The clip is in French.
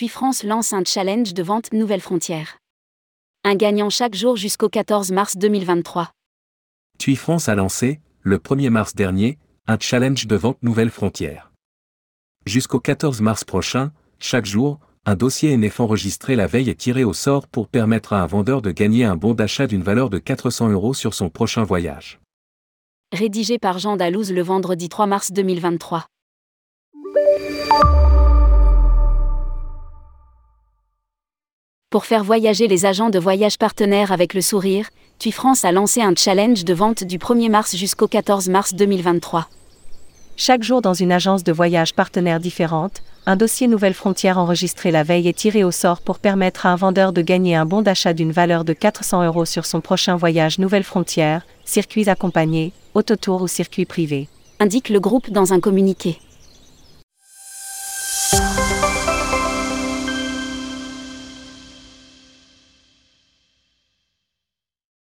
TUI France lance un challenge de vente Nouvelles Frontières. Un gagnant chaque jour jusqu'au 14 mars 2023. TUI France a lancé, le 1er mars dernier, un challenge de vente Nouvelles Frontières. Jusqu'au 14 mars prochain, chaque jour, un dossier NF enregistré la veille est tiré au sort pour permettre à un vendeur de gagner un bon d'achat d'une valeur de 400 euros sur son prochain voyage. Rédigé par Jean Dalouse le vendredi 3 mars 2023. Pour faire voyager les agents de voyage partenaires avec le sourire, TUI France a lancé un challenge de vente du 1er mars jusqu'au 14 mars 2023. Chaque jour dans une agence de voyage partenaire différente, un dossier Nouvelle Frontière enregistré la veille est tiré au sort pour permettre à un vendeur de gagner un bon d'achat d'une valeur de 400 euros sur son prochain voyage Nouvelle Frontière, circuits accompagnés, autotour ou circuit privé. Indique le groupe dans un communiqué.